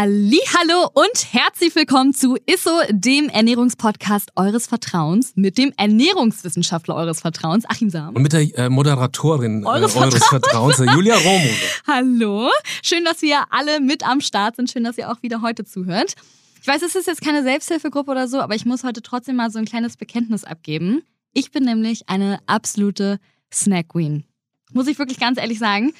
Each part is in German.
Hallo und herzlich willkommen zu ISSO, dem Ernährungspodcast eures Vertrauens mit dem Ernährungswissenschaftler eures Vertrauens, Achim Sam. Und mit der äh, Moderatorin Eures äh, eures Vertrauens, Julia Romo. Hallo, schön, dass wir alle mit am Start sind, schön, dass ihr auch wieder heute zuhört. Ich weiß, es ist jetzt keine Selbsthilfegruppe oder so, aber ich muss heute trotzdem mal so ein kleines Bekenntnis abgeben. Ich bin nämlich eine absolute Snack Queen. Muss ich wirklich ganz ehrlich sagen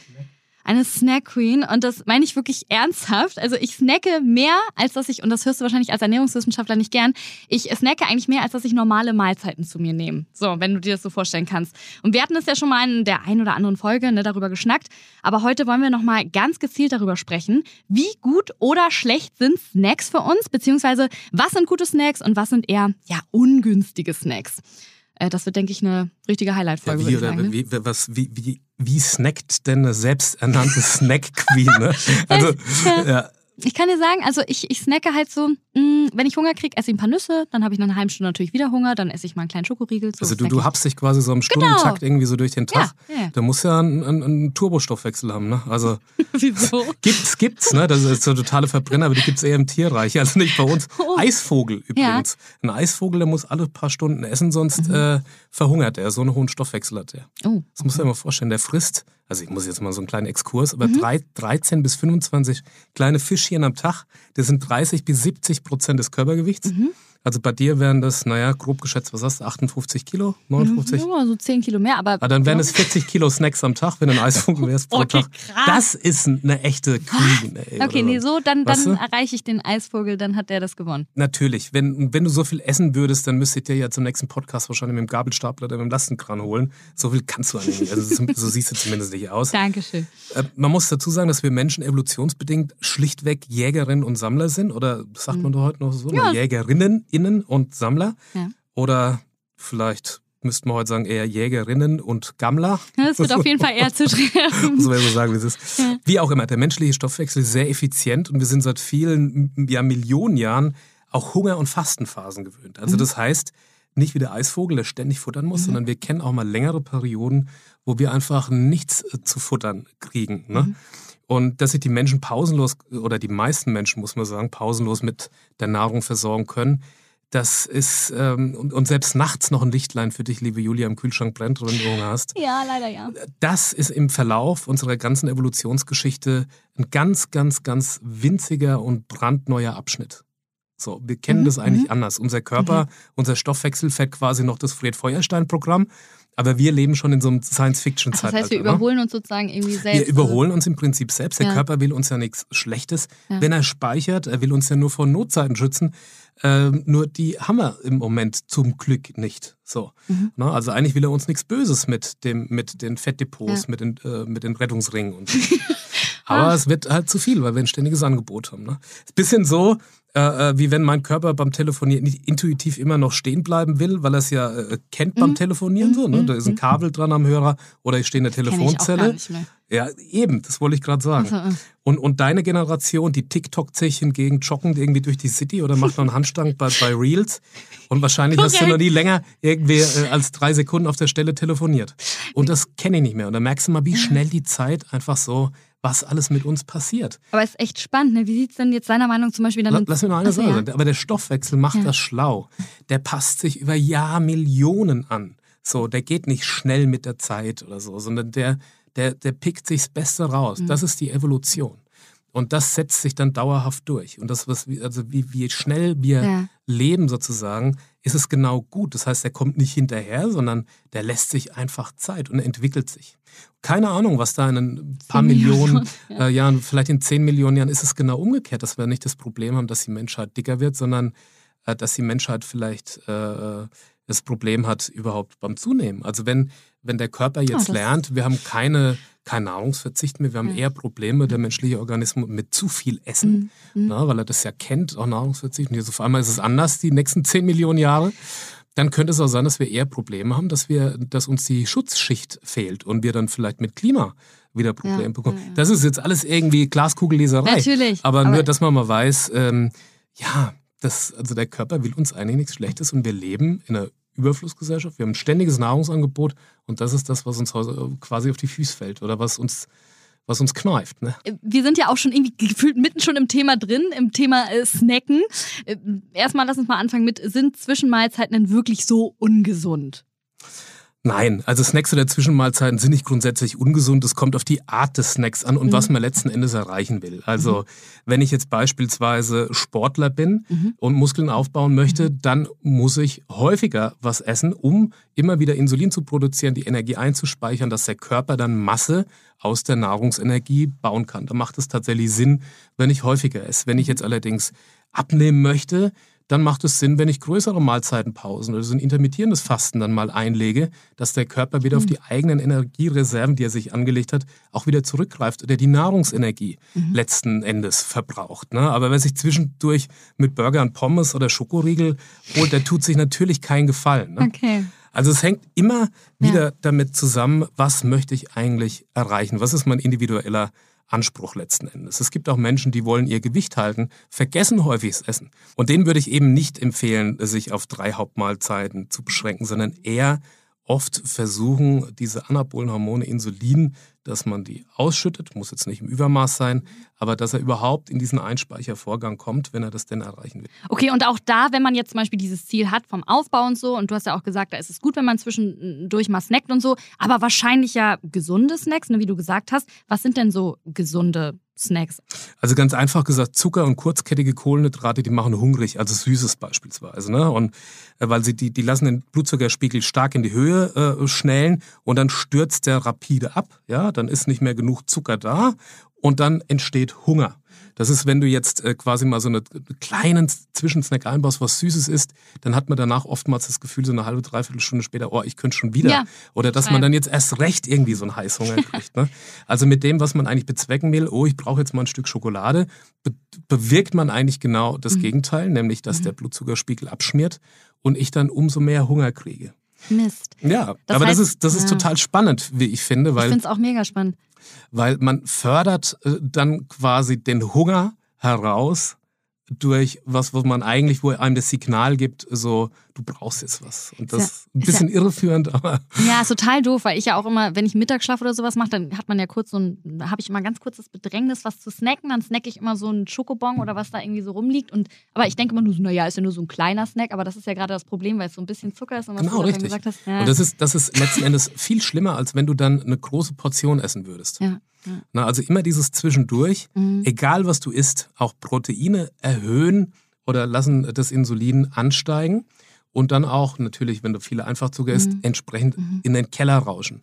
eine Snack Queen und das meine ich wirklich ernsthaft. Also ich snacke mehr, als dass ich, und das hörst du wahrscheinlich als Ernährungswissenschaftler nicht gern, ich snacke eigentlich mehr, als dass ich normale Mahlzeiten zu mir nehme. So, wenn du dir das so vorstellen kannst. Und wir hatten es ja schon mal in der einen oder anderen Folge ne, darüber geschnackt, aber heute wollen wir nochmal ganz gezielt darüber sprechen, wie gut oder schlecht sind Snacks für uns, beziehungsweise was sind gute Snacks und was sind eher, ja, ungünstige Snacks. Äh, das wird, denke ich, eine richtige Highlight-Folge. Ja, wie, oder, ne? wie, was, wie, wie, wie snackt denn eine selbsternannte Snack-Queen? Ne? Also, ja. Ich kann dir sagen, also ich, ich snacke halt so, mh, wenn ich Hunger kriege, esse ich ein paar Nüsse, dann habe ich nach einer halben Stunde natürlich wieder Hunger, dann esse ich mal einen kleinen Schokoriegel. So also du, du habst dich quasi so im Stundentakt irgendwie so durch den Tag. Ja, ja. Da musst du ja einen, einen, einen Turbostoffwechsel haben, ne? Also Wieso? gibt's, gibt's, ne? Das ist so totale Verbrenner, aber die gibt's eher im Tierreich, also nicht bei uns. Oh. Eisvogel übrigens. Ein Eisvogel, der muss alle paar Stunden essen, sonst Mhm. äh, verhungert er. So einen hohen Stoffwechsel hat er. Oh. Das muss man sich mal vorstellen. Der frisst, also ich muss jetzt mal so einen kleinen Exkurs, aber Mhm. drei, 13 bis 25 kleine Fischchen am Tag, das sind 30 bis 70 Prozent des Körpergewichts. Mhm. Also bei dir wären das, naja, grob geschätzt, was hast du, 58 Kilo, 59? Ja, so 10 Kilo mehr, aber. Ah, dann wären es 40 Kilo Snacks am Tag, wenn du ein Eisvogel wärst pro Okay, Tag. krass. Das ist eine echte Queen. Ey, Okay, nee, so, dann, Weißt dann du? erreiche ich den Eisvogel, dann hat der das gewonnen. Natürlich, wenn, wenn du so viel essen würdest, dann müsstet ihr ja zum nächsten Podcast wahrscheinlich mit dem Gabelstapler oder mit dem Lastenkran holen. So viel kannst du eigentlich nicht. Also so, so siehst du zumindest nicht aus. Dankeschön. Äh, Man muss dazu sagen, dass wir Menschen evolutionsbedingt schlichtweg Jägerinnen und Sammler sind. Oder sagt man doch heute noch so? Mhm. Ja. Jägerinnen innen und Sammler. Ja. Oder vielleicht müssten wir heute sagen eher Jägerinnen und Gammler. Das wird auf jeden Fall eher zu treffen. Muss man ja so sagen, wie es ist. Wie auch immer, der menschliche Stoffwechsel ist sehr effizient und wir sind seit vielen ja, Millionen Jahren auch Hunger- und Fastenphasen gewöhnt. Also das heißt, nicht wie der Eisvogel, der ständig futtern muss, sondern wir kennen auch mal längere Perioden, wo wir einfach nichts äh, zu futtern kriegen. Ne? Und dass sich die Menschen pausenlos, oder die meisten Menschen, muss man sagen, pausenlos mit der Nahrung versorgen können, das ist, ähm, und, und selbst nachts noch ein Lichtlein für dich, liebe Julia, im Kühlschrank brennt, wenn du Hunger hast Ja, leider ja. das ist im Verlauf unserer ganzen Evolutionsgeschichte ein ganz, ganz, ganz winziger und brandneuer Abschnitt. So, wir kennen Mhm, das eigentlich anders. Unser Körper, unser Stoffwechsel fährt quasi noch das Fred-Feuerstein-Programm, aber wir leben schon in so einem Ach, das Science-Fiction-Zeitalter. heißt, wir ne? überholen uns sozusagen irgendwie selbst. Wir überholen uns im Prinzip selbst. Der Ja. Körper will uns ja nichts Schlechtes. Ja. Wenn er speichert, er will uns ja nur vor Notzeiten schützen. Ähm, nur die haben wir im Moment zum Glück nicht. So. Mhm. Ne? Also eigentlich will er uns nichts Böses mit, dem, mit den Fettdepots, Ja. mit, den, äh, mit den Rettungsringen. Und so. Aber es wird halt zu viel, weil wir ein ständiges Angebot haben. Ne? Bisschen so, äh, äh, wie wenn mein Körper beim Telefonieren nicht intuitiv immer noch stehen bleiben will, weil er es ja äh, kennt beim Telefonieren. So, ne? Da ist ein Kabel dran am Hörer oder ich stehe in der Mhm. Telefonzelle. nicht mehr. Ja, eben, das wollte ich gerade sagen. Also. Und, und deine Generation, die TikTok sich hingegen joggen irgendwie durch die City oder macht noch einen Handstand bei, bei Reels. Und wahrscheinlich hast du Korrekt. noch nie länger irgendwie äh, als drei Sekunden auf der Stelle telefoniert. Und das kenne ich nicht mehr. Und da merkst du mal, wie schnell die Zeit einfach so, was alles mit uns passiert. Aber es ist echt spannend, ne? Wie sieht es denn jetzt seiner Meinung zum Beispiel dann Lass mir noch eine Sache ja. sagen. Aber der Stoffwechsel macht Ja. das schlau. Der passt sich über Jahrmillionen an. So, der geht nicht schnell mit der Zeit oder so, sondern der, der, der pickt sich das Beste raus. Mhm. Das ist die Evolution. Und das setzt sich dann dauerhaft durch. Und das, was, also wie, wie schnell wir Ja. leben sozusagen, ist es genau gut. Das heißt, er kommt nicht hinterher, sondern der lässt sich einfach Zeit und entwickelt sich. Keine Ahnung, was da in ein paar Millionen, Millionen äh, Jahren, vielleicht in zehn Millionen Jahren ist es genau umgekehrt, dass wir nicht das Problem haben, dass die Menschheit dicker wird, sondern äh, dass die Menschheit vielleicht äh, das Problem hat überhaupt beim Zunehmen. Also wenn, wenn der Körper jetzt das- lernt, wir haben keine, kein Nahrungsverzicht mehr, wir haben eher Probleme, der menschliche Organismus mit zu viel Essen, na, weil er das ja kennt, auch Nahrungsverzicht. Und jetzt auf einmal ist es anders, die nächsten 10 Millionen Jahre. Dann könnte es auch sein, dass wir eher Probleme haben, dass, wir, dass uns die Schutzschicht fehlt und wir dann vielleicht mit Klima wieder Probleme ja, bekommen. Ja, das ist jetzt alles irgendwie Glaskugelleserei. Natürlich. Aber, aber nur, dass man mal weiß, ähm, ja, das, also der Körper will uns eigentlich nichts Schlechtes und wir leben in einer Überflussgesellschaft. Wir haben ein ständiges Nahrungsangebot und das ist das, was uns quasi auf die Füße fällt oder was uns was uns kneift. Ne? Äh, wir sind ja auch schon irgendwie gefühlt mitten schon im Thema drin, im Thema äh, Snacken. Äh, erstmal lass uns mal anfangen mit, sind Zwischenmahlzeiten denn wirklich so ungesund? Nein, also Snacks oder Zwischenmahlzeiten sind nicht grundsätzlich ungesund. Es kommt auf die Art des Snacks an und mhm. was man letzten Endes erreichen will. Also mhm. wenn ich jetzt beispielsweise Sportler bin mhm. und Muskeln aufbauen möchte, mhm. dann muss ich häufiger was essen, um immer wieder Insulin zu produzieren, die Energie einzuspeichern, dass der Körper dann Masse aus der Nahrungsenergie bauen kann. Da macht es tatsächlich Sinn, wenn ich häufiger esse. Wenn ich jetzt allerdings abnehmen möchte, dann macht es Sinn, wenn ich größere Mahlzeitenpausen oder so ein intermittierendes Fasten dann mal einlege, dass der Körper wieder mhm. auf die eigenen Energiereserven, die er sich angelegt hat, auch wieder zurückgreift oder die Nahrungsenergie mhm. letzten Endes verbraucht. Ne? Aber wer sich zwischendurch mit Burger und Pommes oder Schokoriegel holt, der tut sich natürlich keinen Gefallen. Ne? Okay. Also es hängt immer wieder ja. damit zusammen, was möchte ich eigentlich erreichen? Was ist mein individueller Anspruch letzten Endes. Es gibt auch Menschen, die wollen ihr Gewicht halten, vergessen häufig das Essen. Und denen würde ich eben nicht empfehlen, sich auf drei Hauptmahlzeiten zu beschränken, sondern eher oft versuchen, diese anabolen Hormone Insulin, dass man die ausschüttet, muss jetzt nicht im Übermaß sein, aber dass er überhaupt in diesen Einspeichervorgang kommt, wenn er das denn erreichen will. Okay, und auch da, wenn man jetzt zum Beispiel dieses Ziel hat vom Aufbau und so, und du hast ja auch gesagt, da ist es gut, wenn man zwischendurch mal snackt und so, aber wahrscheinlich ja gesunde Snacks, ne, wie du gesagt hast. Was sind denn so gesunde Snacks? Also ganz einfach gesagt, Zucker und kurzkettige Kohlenhydrate, die machen hungrig, also Süßes beispielsweise. Ne? Und äh, weil sie die, die lassen den Blutzuckerspiegel stark in die Höhe äh, schnellen und dann stürzt der rapide ab. Ja, dann ist nicht mehr genug Zucker da und dann entsteht Hunger. Das ist, wenn du jetzt äh, quasi mal so einen kleinen Zwischensnack einbaust, was Süßes ist, dann hat man danach oftmals das Gefühl, so eine halbe, dreiviertel Stunde später, oh, ich könnte schon wieder. Ja, Oder dass man dann jetzt erst recht irgendwie so einen Heißhunger kriegt. Ne? Also mit dem, was man eigentlich bezwecken will, oh, ich brauche jetzt mal ein Stück Schokolade, be bewirkt man eigentlich genau das mhm. Gegenteil, nämlich dass mhm. der Blutzuckerspiegel abschmiert und ich dann umso mehr Hunger kriege. Mist. Ja, das aber heißt, das ist, das ist ja. total spannend, wie ich finde. Weil, ich finde es auch mega spannend. Weil man fördert äh, dann quasi den Hunger heraus durch was, was man eigentlich, wo einem das Signal gibt, so, du brauchst jetzt was. Und das ist ein bisschen ja, irreführend, aber. Ja, ist total doof, weil ich ja auch immer, wenn ich Mittagsschlaf oder sowas mache, dann hat man ja kurz so ein, habe ich immer ganz kurz das Bedrängnis, was zu snacken. Dann snacke ich immer so einen Schokobon oder was da irgendwie so rumliegt. Und, aber ich denke immer nur so, naja, ist ja nur so ein kleiner Snack, aber das ist ja gerade das Problem, weil es so ein bisschen Zucker ist und was genau, du richtig. gesagt hast. Ja. Und das ist, das ist letzten Endes viel schlimmer, als wenn du dann eine große Portion essen würdest. Ja. Na, also immer dieses Zwischendurch, mhm. egal was du isst, auch Proteine erhöhen oder lassen das Insulin ansteigen und dann auch natürlich, wenn du viele Einfachzucker isst, mhm. entsprechend mhm. in den Keller rauschen.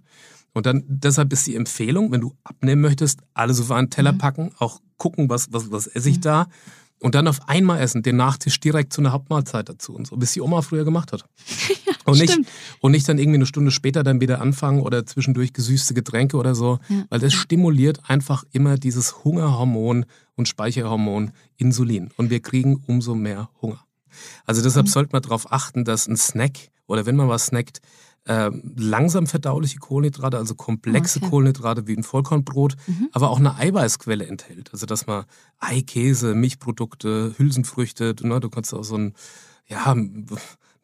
Und dann deshalb ist die Empfehlung, wenn du abnehmen möchtest, alles auf einen Teller mhm. packen, auch gucken, was, was, was esse ich da und dann auf einmal essen, den Nachtisch direkt zu einer Hauptmahlzeit dazu und so, bis die Oma früher gemacht hat. ja, und, nicht, und nicht dann irgendwie eine Stunde später dann wieder anfangen oder zwischendurch gesüßte Getränke oder so, ja. weil das stimuliert einfach immer dieses Hungerhormon und Speicherhormon Insulin und wir kriegen umso mehr Hunger. Also deshalb mhm. sollte man darauf achten, dass ein Snack oder wenn man was snackt, äh, langsam verdauliche Kohlenhydrate, also komplexe okay. Kohlenhydrate wie ein Vollkornbrot, mhm. aber auch eine Eiweißquelle enthält. Also dass man Ei, Käse, Milchprodukte, Hülsenfrüchte, du, ne, du kannst auch so ein ja,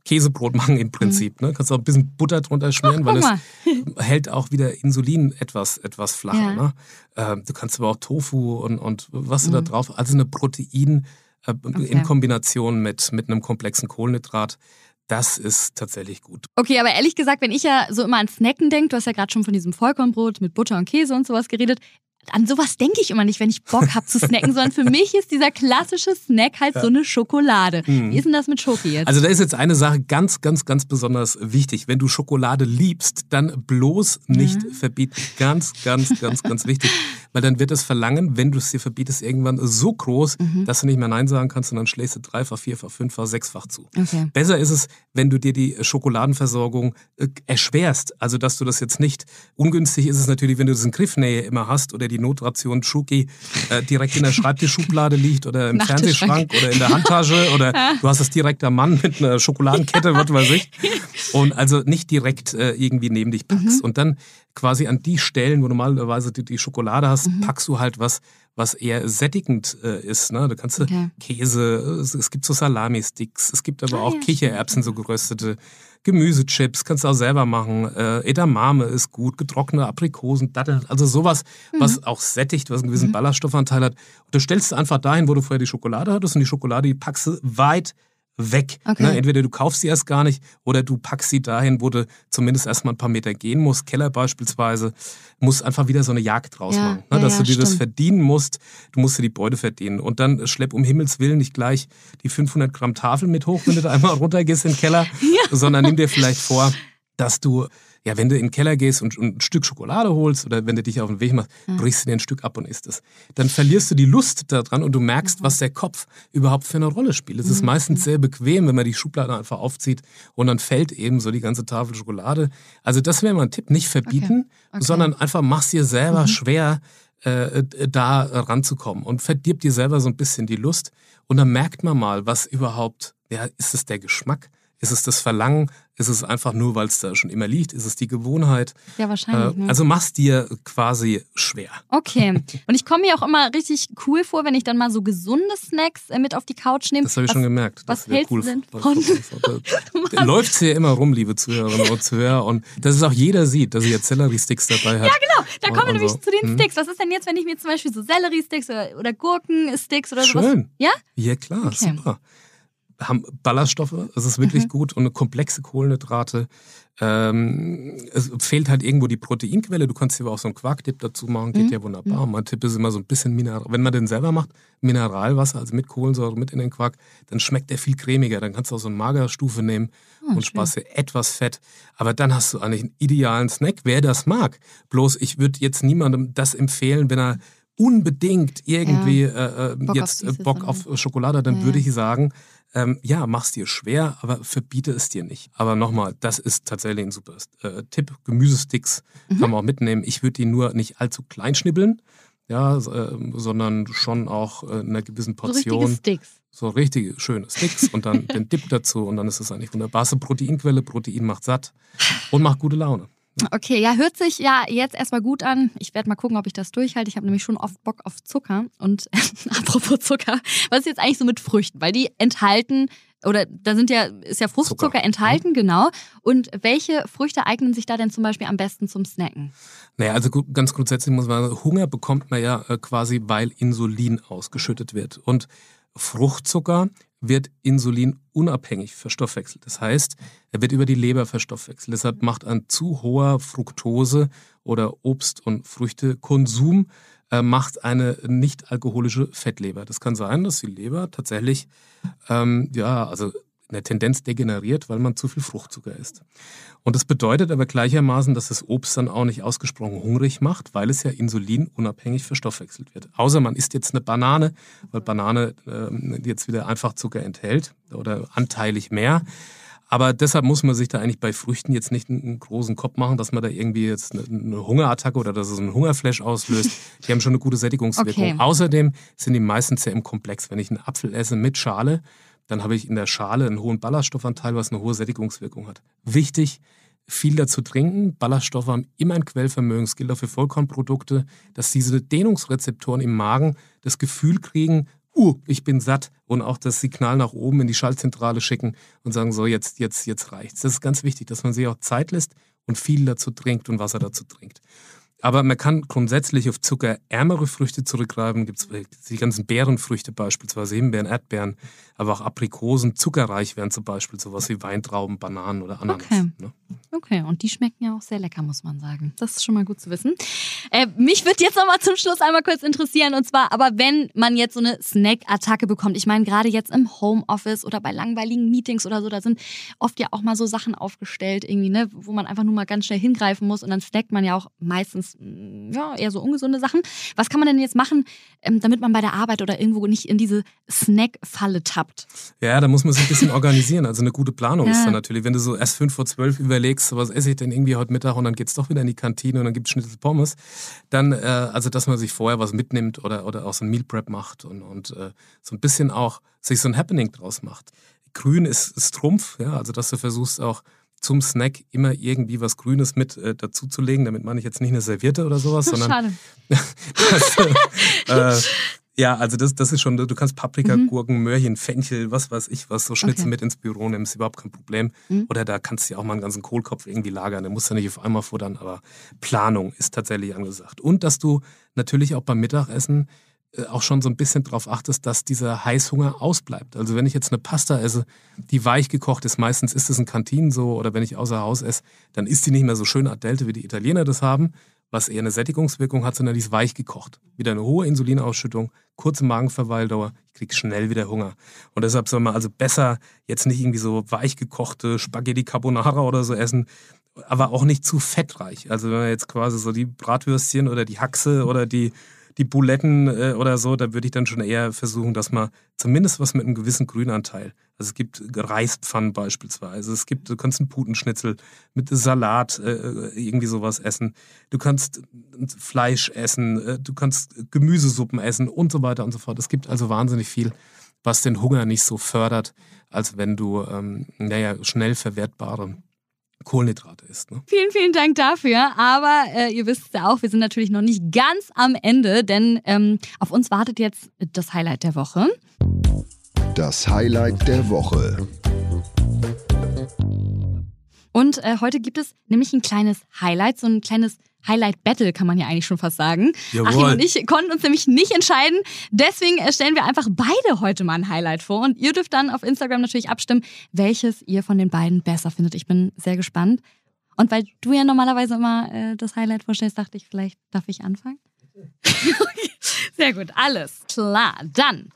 Käsebrot machen im Prinzip. Mhm. Ne? Kannst auch ein bisschen Butter drunter schmieren, Ach, weil es hält auch wieder Insulin etwas, etwas flacher. Ja. Ne? Ähm, du kannst aber auch Tofu und, und was mhm. du da drauf, also eine Protein äh, okay. in Kombination mit, mit einem komplexen Kohlenhydrat das ist tatsächlich gut. Okay, aber ehrlich gesagt, wenn ich ja so immer an Snacken denke, du hast ja gerade schon von diesem Vollkornbrot mit Butter und Käse und sowas geredet, an sowas denke ich immer nicht, wenn ich Bock habe zu snacken, sondern für mich ist dieser klassische Snack halt ja. so eine Schokolade. Mhm. Wie ist denn das mit Schoki jetzt? Also da ist jetzt eine Sache ganz, ganz, ganz besonders wichtig. Wenn du Schokolade liebst, dann bloß nicht mhm. verbieten. Ganz, ganz, ganz, ganz wichtig. Weil dann wird das Verlangen, wenn du es dir verbietest, irgendwann so groß, mhm. dass du nicht mehr Nein sagen kannst und dann schlägst du dreifach, vierfach, fünffach, sechsfach zu. Okay. Besser ist es, wenn du dir die Schokoladenversorgung äh, erschwerst. Also dass du das jetzt nicht, ungünstig ist es natürlich, wenn du das in Griffnähe immer hast oder die Notration Schoki äh, direkt in der Schreibtischschublade liegt oder im Fernsehschrank oder in der Handtasche oder du hast es direkt am Mann mit einer Schokoladenkette, was weiß ich. und also nicht direkt äh, irgendwie neben dich packst. Mhm. Und dann quasi an die Stellen, wo normalerweise die, die Schokolade hast, Mhm. packst du halt was, was eher sättigend äh, ist. Ne? Da kannst du Okay. Käse, es, es gibt so Salami-Sticks, es gibt aber Ah, auch ja, Kichererbsen, so geröstete, Gemüsechips, kannst du auch selber machen. Äh, Edamame ist gut, getrocknete Aprikosen, Datteln, also sowas, Mhm. was auch sättigt, was einen gewissen Ballaststoffanteil hat. Und das stellst du einfach dahin, wo du vorher die Schokolade hattest und die Schokolade, die packst du weit weg. Okay. Ne? Entweder du kaufst sie erst gar nicht oder du packst sie dahin, wo du zumindest erstmal ein paar Meter gehen musst. Keller beispielsweise, musst einfach wieder so eine Jagd draus Ja, machen. Ne? ja, Dass ja, du dir das stimmt. verdienen musst, du musst dir die Beute verdienen. Und dann schlepp um Himmels Willen nicht gleich die 500 Gramm Tafel mit hoch, wenn du da einmal runtergehst in den Keller, sondern nimm dir vielleicht vor, dass du, ja, wenn du in den Keller gehst und, und ein Stück Schokolade holst oder wenn du dich auf den Weg machst, brichst du dir ein Stück ab und isst es. Dann verlierst du die Lust daran und du merkst, was der Kopf überhaupt für eine Rolle spielt. Es ist meistens sehr bequem, wenn man die Schublade einfach aufzieht und dann fällt eben so die ganze Tafel Schokolade. Also das wäre mal ein Tipp, nicht verbieten, Okay. sondern einfach mach's dir selber schwer, äh, da ranzukommen und verdirbt dir selber so ein bisschen die Lust. Und dann merkt man mal, was überhaupt, ja, ist es der Geschmack? Ist es das Verlangen? Ist es einfach nur, weil es da schon immer liegt? Ist es die Gewohnheit? Ja, wahrscheinlich. Äh, ne? also mach's dir quasi schwer. Okay. Und ich komme mir auch immer richtig cool vor, wenn ich dann mal so gesunde Snacks äh, mit auf die Couch nehme. Das habe ich Was- schon gemerkt. was hältst du denn von- läuft's hier immer rum, liebe Zuhörerinnen und Zuhörer. Und dass es auch jeder sieht, dass ich jetzt Sellerie-Sticks dabei habe. Ja, genau. Da kommen wir nämlich so. zu den Hm. Sticks. Was ist denn jetzt, wenn ich mir zum Beispiel so Sellerie-Sticks oder, oder Gurken-Sticks oder sowas... Schön. Ja? Ja, klar, Okay. super. Haben Ballaststoffe, es ist wirklich gut und eine komplexe Kohlenhydrate. Ähm, es fehlt halt irgendwo die Proteinquelle. Du kannst dir aber auch so einen Quarkdip dazu machen, geht ja wunderbar. Mein Tipp ist immer so ein bisschen Mineral. Wenn man den selber macht, Mineralwasser, also mit Kohlensäure mit in den Quark, dann schmeckt der viel cremiger. Dann kannst du auch so eine Magerstufe nehmen und sparst dir etwas Fett. Aber dann hast du eigentlich einen idealen Snack, wer das mag. Bloß ich würde jetzt niemandem das empfehlen, wenn er unbedingt irgendwie äh, äh, Bock auf jetzt äh, Süßes Bock und- auf Schokolade, hat, dann Ja. würde ich sagen, ähm, ja, mach's dir schwer, aber verbiete es dir nicht. Aber nochmal, das ist tatsächlich ein super äh, Tipp. Gemüsesticks Mhm. kann man auch mitnehmen. Ich würde die nur nicht allzu klein schnibbeln, ja, äh, sondern schon auch äh, in einer gewissen So richtige Portion. Sticks. So richtige, schöne Sticks und dann den Dip dazu und dann ist es eigentlich wunderbar. Proteinquelle, Protein macht satt und macht gute Laune. Okay, ja, hört sich ja jetzt erstmal gut an. Ich werde mal gucken, ob ich das durchhalte. Ich habe nämlich schon oft Bock auf Zucker. Und apropos Zucker, was ist jetzt eigentlich so mit Früchten? Weil die enthalten, oder da sind ja, ist ja Fruchtzucker Zucker, enthalten, genau. Und welche Früchte eignen sich da denn zum Beispiel am besten zum Snacken? Naja, also gu- ganz grundsätzlich muss man sagen, Hunger bekommt man ja äh, quasi, weil Insulin ausgeschüttet wird. Und Fruchtzucker wird insulinunabhängig verstoffwechselt. Das heißt, er wird über die Leber verstoffwechselt. Deshalb macht ein zu hoher Fructose- oder Obst- und Früchtekonsum äh, macht eine nicht alkoholische Fettleber. Das kann sein, dass die Leber tatsächlich ähm, ja, also in der Tendenz degeneriert, weil man zu viel Fruchtzucker isst. Und das bedeutet aber gleichermaßen, dass das Obst dann auch nicht ausgesprochen hungrig macht, weil es ja insulinunabhängig verstoffwechselt wird. Außer man isst jetzt eine Banane, weil Banane ähm, jetzt wieder einfach Zucker enthält oder anteilig mehr. Aber deshalb muss man sich da eigentlich bei Früchten jetzt nicht einen großen Kopf machen, dass man da irgendwie jetzt eine, eine Hungerattacke oder dass es einen Hungerflash auslöst. Die haben schon eine gute Sättigungswirkung. Okay. Außerdem sind die meistens ja im Komplex. Wenn ich einen Apfel esse mit Schale, dann habe ich in der Schale einen hohen Ballaststoffanteil, was eine hohe Sättigungswirkung hat. Wichtig, viel dazu trinken. Ballaststoffe haben immer ein Quellvermögen. Es gilt auch für Vollkornprodukte, dass diese Dehnungsrezeptoren im Magen das Gefühl kriegen, uh, ich bin satt und auch das Signal nach oben in die Schaltzentrale schicken und sagen, so, jetzt, jetzt, jetzt reicht's. Das ist ganz wichtig, dass man sich auch Zeit lässt und viel dazu trinkt und Wasser dazu trinkt. Aber man kann grundsätzlich auf zuckerärmere Früchte zurückgreifen. Gibt es die ganzen Beerenfrüchte beispielsweise, Himbeeren, Erdbeeren, aber auch Aprikosen. Zuckerreich wären zum Beispiel sowas wie Weintrauben, Bananen oder Ananas. Okay. Ne? Okay, und die schmecken ja auch sehr lecker, muss man sagen. Das ist schon mal gut zu wissen. Äh, mich wird jetzt noch mal zum Schluss einmal kurz interessieren, und zwar, aber wenn man jetzt so eine Snack-Attacke bekommt, ich meine, gerade jetzt im Homeoffice oder bei langweiligen Meetings oder so, da sind oft ja auch mal so Sachen aufgestellt, irgendwie, ne, wo man einfach nur mal ganz schnell hingreifen muss und dann snackt man ja auch meistens, mm, ja, eher so ungesunde Sachen. Was kann man denn jetzt machen, ähm, damit man bei der Arbeit oder irgendwo nicht in diese Snack-Falle tappt? Ja, da muss man sich ein bisschen organisieren. Also eine gute Planung Ja. ist dann natürlich, wenn du so erst fünf vor zwölf überlegst, was esse ich denn irgendwie heute Mittag und dann geht's doch wieder in die Kantine und dann gibt's Schnitzel Pommes, dann, äh, also dass man sich vorher was mitnimmt oder, oder auch so ein Meal Prep macht und, und äh, so ein bisschen auch sich so ein Happening draus macht. Grün ist, ist Trumpf, ja, also dass du versuchst auch zum Snack immer irgendwie was Grünes mit äh, dazuzulegen. Damit meine ich jetzt nicht eine Serviette oder sowas, sondern. Schade. das, äh, ja, also das, das ist schon, du kannst Paprika, mhm. Gurken, Möhrchen, Fenchel, was weiß ich, was so Schnitzel okay. mit ins Büro nehmen, ist überhaupt kein Problem. Mhm. Oder da kannst du ja auch mal einen ganzen Kohlkopf irgendwie lagern, den musst du nicht auf einmal futtern, aber Planung ist tatsächlich angesagt. Und dass du natürlich auch beim Mittagessen äh, auch schon so ein bisschen darauf achtest, dass dieser Heißhunger ausbleibt. Also wenn ich jetzt eine Pasta esse, die weich gekocht ist, meistens ist es in Kantinen so, oder wenn ich außer Haus esse, dann ist die nicht mehr so schön adelte, wie die Italiener das haben, was eher eine Sättigungswirkung hat, sondern die ist weich gekocht. Wieder eine hohe Insulinausschüttung, kurze Magenverweildauer, ich kriege schnell wieder Hunger. Und deshalb soll man also besser jetzt nicht irgendwie so weich gekochte Spaghetti Carbonara oder so essen, aber auch nicht zu fettreich. Also wenn man jetzt quasi so die Bratwürstchen oder die Haxe oder die die Buletten äh, oder so, da würde ich dann schon eher versuchen, dass man zumindest was mit einem gewissen Grünanteil. Also es gibt Reispfannen beispielsweise, es gibt, du kannst einen Putenschnitzel mit Salat äh, irgendwie sowas essen, du kannst Fleisch essen, äh, du kannst Gemüsesuppen essen und so weiter und so fort. Es gibt also wahnsinnig viel, was den Hunger nicht so fördert, als wenn du, ähm, naja, schnell verwertbare Kohlenhydrate ist. Ne? Vielen, vielen Dank dafür. Aber äh, ihr wisst ja auch, wir sind natürlich noch nicht ganz am Ende, denn ähm, auf uns wartet jetzt das Highlight der Woche. Das Highlight der Woche. Und äh, heute gibt es nämlich ein kleines Highlight, so ein kleines Highlight Battle, kann man ja eigentlich schon fast sagen. Jawohl. Achim und ich konnten uns nämlich nicht entscheiden. Deswegen stellen wir einfach beide heute mal ein Highlight vor. Und ihr dürft dann auf Instagram natürlich abstimmen, welches ihr von den beiden besser findet. Ich bin sehr gespannt. Und weil du ja normalerweise immer äh, das Highlight vorstellst, dachte ich, vielleicht darf ich anfangen. sehr gut, alles klar. Dann,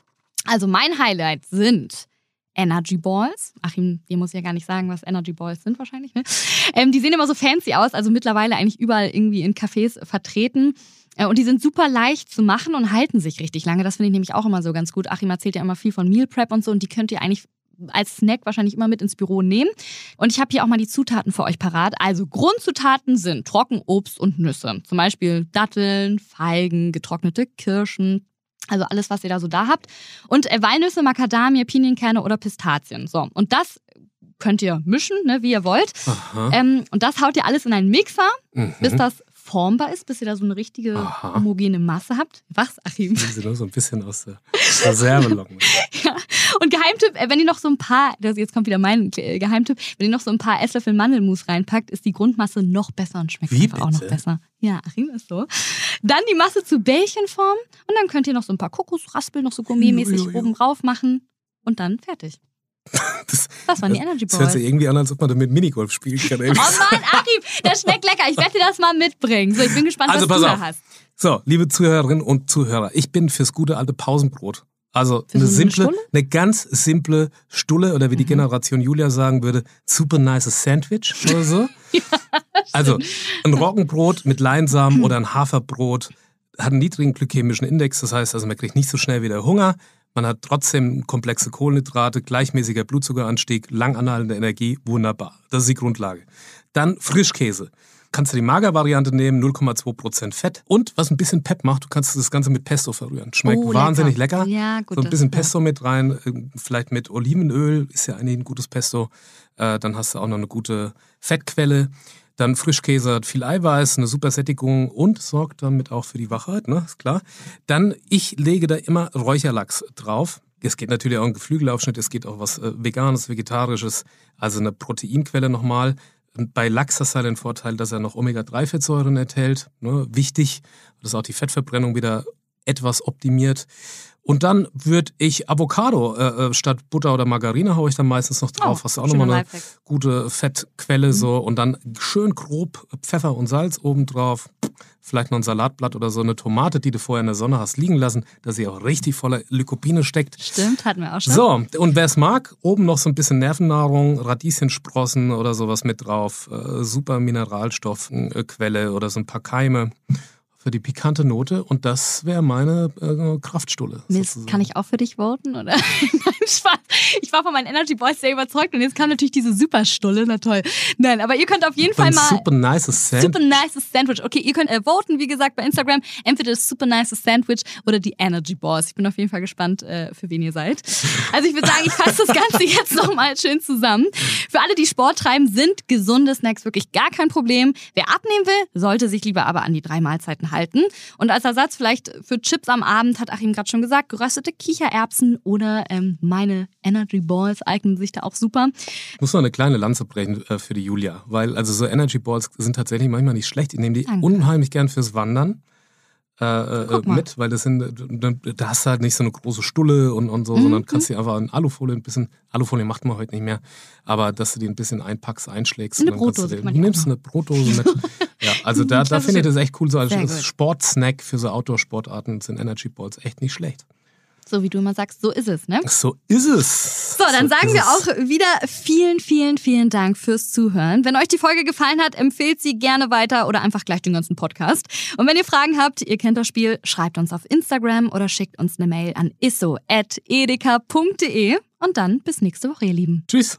also mein Highlight sind Energy Balls. Achim, dir muss ich ja gar nicht sagen, was Energy Balls sind wahrscheinlich. Ne? Ähm, die sehen immer so fancy aus, also mittlerweile eigentlich überall irgendwie in Cafés vertreten. Äh, und die sind super leicht zu machen und halten sich richtig lange. Das finde ich nämlich auch immer so ganz gut. Achim erzählt ja immer viel von Meal Prep und so und die könnt ihr eigentlich als Snack wahrscheinlich immer mit ins Büro nehmen. Und ich habe hier auch mal die Zutaten für euch parat. Also Grundzutaten sind Trockenobst und Nüsse. Zum Beispiel Datteln, Feigen, getrocknete Kirschen, also alles, was ihr da so da habt. Und äh, Walnüsse, Macadamia, Pinienkerne oder Pistazien. So, und das könnt ihr mischen, ne, wie ihr wollt. Ähm, und das haut ihr alles in einen Mixer, mhm. bis das formbar ist, bis ihr da so eine richtige Aha. homogene Masse habt. Was, Achim? Sie nur so ein bisschen aus der Reserve locken. ja. Und Geheimtipp, äh, wenn ihr noch so ein paar, jetzt kommt wieder mein äh, Geheimtipp, wenn ihr noch so ein paar Esslöffel Mandelmus reinpackt, ist die Grundmasse noch besser und schmeckt Wie einfach bitte? auch noch besser. Ja, Achim ist so. Dann die Masse zu Bällchenform und dann könnt ihr noch so ein paar Kokosraspel noch so gourmetmäßig oben drauf machen und dann fertig. Das, das waren die Energy Balls. Das hört sich irgendwie an, als ob man damit Minigolf spielen kann. oh Mann, Achim, das schmeckt lecker. Ich werde dir das mal mitbringen. So, ich bin gespannt, also, was du da hast. So, liebe Zuhörerinnen und Zuhörer, ich bin fürs gute alte Pausenbrot. Also Für eine so simple, eine, eine, ganz simple Stulle oder wie die mhm. Generation Julia sagen würde, super nice Sandwich oder so. ja, also ein Roggenbrot mit Leinsamen oder ein Haferbrot hat einen niedrigen glykämischen Index, das heißt also man kriegt nicht so schnell wieder Hunger, man hat trotzdem komplexe Kohlenhydrate, gleichmäßiger Blutzuckeranstieg, langanhaltende Energie, wunderbar. Das ist die Grundlage. Dann Frischkäse. Kannst du die Magervariante nehmen, 0,2% Fett. Und was ein bisschen Pep macht, du kannst das Ganze mit Pesto verrühren. Schmeckt oh, wahnsinnig lecker. Ja, gut, so ein bisschen Pesto mit rein, äh, vielleicht mit Olivenöl, ist ja eigentlich ein gutes Pesto. Äh, dann hast du auch noch eine gute Fettquelle. Dann Frischkäse hat viel Eiweiß, eine super Sättigung und sorgt damit auch für die Wachheit, ne? Ist klar. Dann, ich lege da immer Räucherlachs drauf. Es geht natürlich auch ein Geflügelaufschnitt, es geht auch was äh, Veganes, Vegetarisches, also eine Proteinquelle nochmal. Bei Lachs hast du halt den Vorteil, dass er noch Omega-3-Fettsäuren enthält. Ne? Wichtig, dass auch die Fettverbrennung wieder etwas optimiert. Und dann würde ich Avocado äh, äh, statt Butter oder Margarine haue ich dann meistens noch drauf. Oh, Hast du auch nochmal eine Lifehack. gute Fettquelle mhm. so und dann schön grob Pfeffer und Salz oben drauf. Vielleicht noch ein Salatblatt oder so eine Tomate, die du vorher in der Sonne hast liegen lassen, dass sie auch richtig voller Lykopine steckt. Stimmt, hatten wir auch schon. So, und wer es mag, oben noch so ein bisschen Nervennahrung, Radieschensprossen oder sowas mit drauf. Äh, super Mineralstoffquelle oder so ein paar Keime für die pikante Note und das wäre meine äh, Kraftstulle. Mist, kann ich auch für dich voten? Oder? Nein, Spaß. Ich war von meinen Energy Boys sehr überzeugt und jetzt kam natürlich diese Superstulle. Na toll. Nein, aber ihr könnt auf jeden Fall mal. super nice Sand. Super nice Sandwich. Okay, ihr könnt äh, voten, wie gesagt, bei Instagram. Entweder das super nice Sandwich oder die Energy Balls. Ich bin auf jeden Fall gespannt, äh, für wen ihr seid. Also ich würde sagen, ich fasse das Ganze jetzt nochmal schön zusammen. Für alle, die Sport treiben, sind gesunde Snacks wirklich gar kein Problem. Wer abnehmen will, sollte sich lieber aber an die drei Mahlzeiten halten. Und als Ersatz vielleicht für Chips am Abend, hat Achim gerade schon gesagt, geröstete Kichererbsen oder ähm, meine Energy Balls eignen sich da auch super. Ich muss noch eine kleine Lanze brechen äh, für die Julia, weil also so Energy Balls sind tatsächlich manchmal nicht schlecht. Ich nehme die Danke. unheimlich gern fürs Wandern. Äh, äh, mal. mit, weil das sind, da, da hast du halt nicht so eine große Stulle und, und so, sondern Mhm. kannst die einfach in Alufolie ein bisschen, Alufolie macht man heute nicht mehr, aber dass du die ein bisschen einpackst, einschlägst. Eine und dann Brotdose du nimmst eine Brotdose mit. also da, da finde ich das echt cool, so als. Sportsnack für so Outdoor-Sportarten sind Energy Balls echt nicht schlecht. So wie du immer sagst, so ist es, ne? So ist es. So, dann sagen ist wir auch wieder vielen, vielen, vielen Dank fürs Zuhören. Wenn euch die Folge gefallen hat, empfehlt sie gerne weiter oder einfach gleich den ganzen Podcast. Und wenn ihr Fragen habt, ihr kennt das Spiel, schreibt uns auf Instagram oder schickt uns eine Mail an isso.edeka.de. Und dann bis nächste Woche, ihr Lieben. Tschüss.